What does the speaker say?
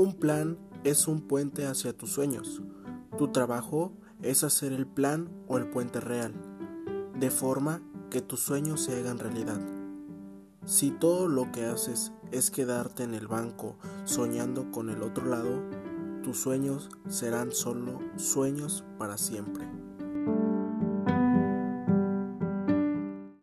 Un plan es un puente hacia tus sueños. Tu trabajo es hacer el plan o el puente real, de forma que tus sueños se hagan realidad. Si todo lo que haces es quedarte en el banco soñando con el otro lado, tus sueños serán solo sueños para siempre.